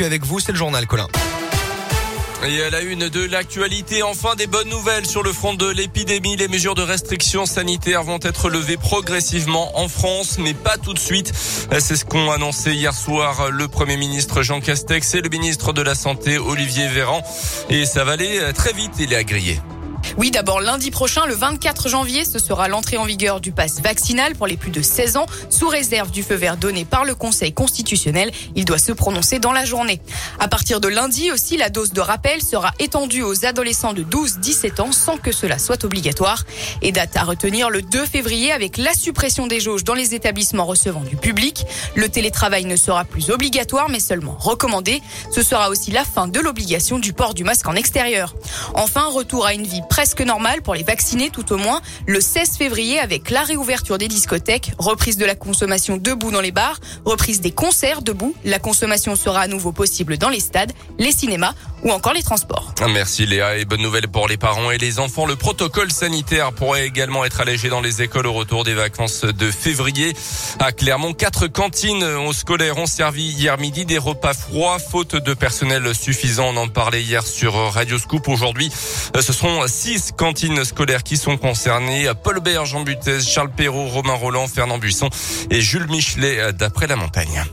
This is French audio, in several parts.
Avec vous, c'est le journal Colin. Et à la une de l'actualité, enfin des bonnes nouvelles sur le front de l'épidémie. Les mesures de restriction sanitaire vont être levées progressivement en France, mais pas tout de suite. C'est ce qu'ont annoncé hier soir le Premier ministre Jean Castex et le ministre de la Santé Olivier Véran. Et ça va aller très vite, il est agréé. Oui, d'abord lundi prochain, le 24 janvier, ce sera l'entrée en vigueur du pass vaccinal pour les plus de 16 ans, sous réserve du feu vert donné par le Conseil constitutionnel. Il doit se prononcer dans la journée. À partir de lundi aussi, la dose de rappel sera étendue aux adolescents de 12-17 ans sans que cela soit obligatoire. Et date à retenir le 2 février avec la suppression des jauges dans les établissements recevant du public. Le télétravail ne sera plus obligatoire mais seulement recommandé. Ce sera aussi la fin de l'obligation du port du masque en extérieur. Enfin, retour à une vie presque que normal pour les vaccinés tout au moins le 16 février avec la réouverture des discothèques, reprise de la consommation debout dans les bars, reprise des concerts debout. La consommation sera à nouveau possible dans les stades, les cinémas ou encore les transports. Merci Léa et bonne nouvelle pour les parents et les enfants. Le protocole sanitaire pourrait également être allégé dans les écoles au retour des vacances de février. À Clermont, quatre cantines scolaires ont servi hier midi des repas froids faute de personnel suffisant. On en parlait hier sur Radio Scoop. Aujourd'hui, ce seront six cantines scolaires qui sont concernées. Paul Bert, Jean Butez, Charles Perrault, Romain Roland, Fernand Buisson et Jules Michelet d'après la montagne.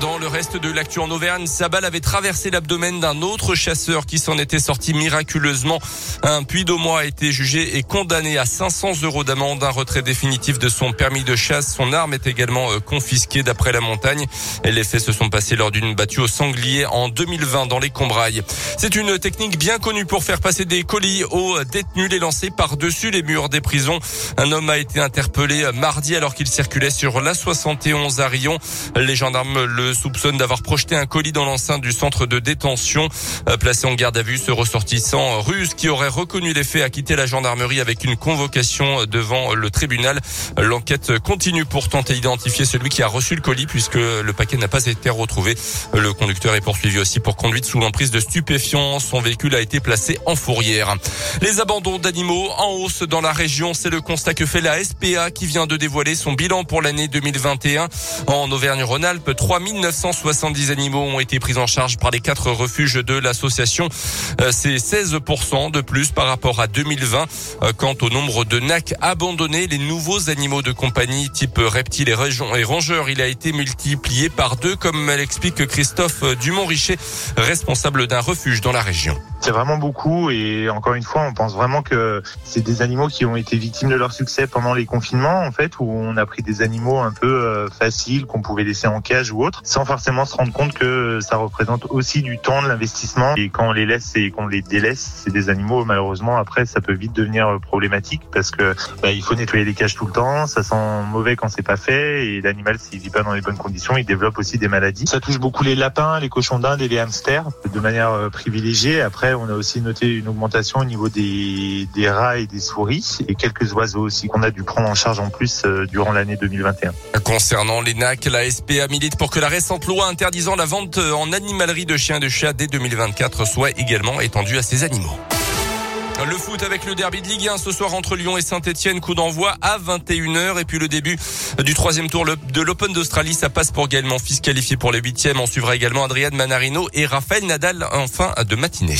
Dans le reste de l'actu en Auvergne, sa balle avait traversé l'abdomen d'un autre chasseur qui s'en était sorti miraculeusement. Un puits mois a été jugé et condamné à 500 euros d'amende, un retrait définitif de son permis de chasse. Son arme est également euh, confisquée d'après la montagne. Les faits se sont passés lors d'une battue au sanglier en 2020 dans les Combrailles. C'est une technique bien connue pour faire passer des colis aux détenus, les lancer par-dessus les murs des prisons. Un homme a été interpellé mardi alors qu'il circulait sur la 71 à Rion. Les gendarmes le soupçonne d'avoir projeté un colis dans l'enceinte du centre de détention. Euh, placé en garde à vue, ce ressortissant russe qui aurait reconnu les faits a quitté la gendarmerie avec une convocation devant le tribunal. L'enquête continue pour tenter d'identifier celui qui a reçu le colis puisque le paquet n'a pas été retrouvé. Le conducteur est poursuivi aussi pour conduite sous l'emprise de stupéfiants. Son véhicule a été placé en fourrière. Les abandons d'animaux en hausse dans la région, c'est le constat que fait la SPA qui vient de dévoiler son bilan pour l'année 2021. En Auvergne-Rhône-Alpes, 3000 970 animaux ont été pris en charge par les quatre refuges de l'association. Euh, c'est 16% de plus par rapport à 2020. Euh, quant au nombre de NAC abandonnés, les nouveaux animaux de compagnie type reptiles et rongeurs, il a été multiplié par deux, comme l'explique Christophe Dumont-Richer, responsable d'un refuge dans la région. C'est vraiment beaucoup et encore une fois, on pense vraiment que c'est des animaux qui ont été victimes de leur succès pendant les confinements, en fait, où on a pris des animaux un peu euh, faciles qu'on pouvait laisser en cage ou autre, sans forcément se rendre compte que ça représente aussi du temps, de l'investissement. Et quand on les laisse et qu'on les délaisse, c'est des animaux, malheureusement, après, ça peut vite devenir euh, problématique parce que bah, il faut nettoyer les cages tout le temps, ça sent mauvais quand c'est pas fait et l'animal, s'il vit pas dans les bonnes conditions, il développe aussi des maladies. Ça touche beaucoup les lapins, les cochons d'Inde et les hamsters de manière euh, privilégiée. Après, on a aussi noté une augmentation au niveau des, rats et des souris et quelques oiseaux aussi qu'on a dû prendre en charge en plus euh, durant l'année 2021. Concernant les NAC, la SPA milite pour que la récente loi interdisant la vente en animalerie de chiens et de chats dès 2024 soit également étendue à ces animaux. Le foot avec le derby de Ligue 1 ce soir entre Lyon et Saint-Etienne, coup d'envoi à 21h et puis le début du troisième tour de l'Open d'Australie, ça passe pour Gaël Monfils qualifié pour les huitièmes. On suivra également Adrian Manarino et Raphaël Nadal en fin de matinée.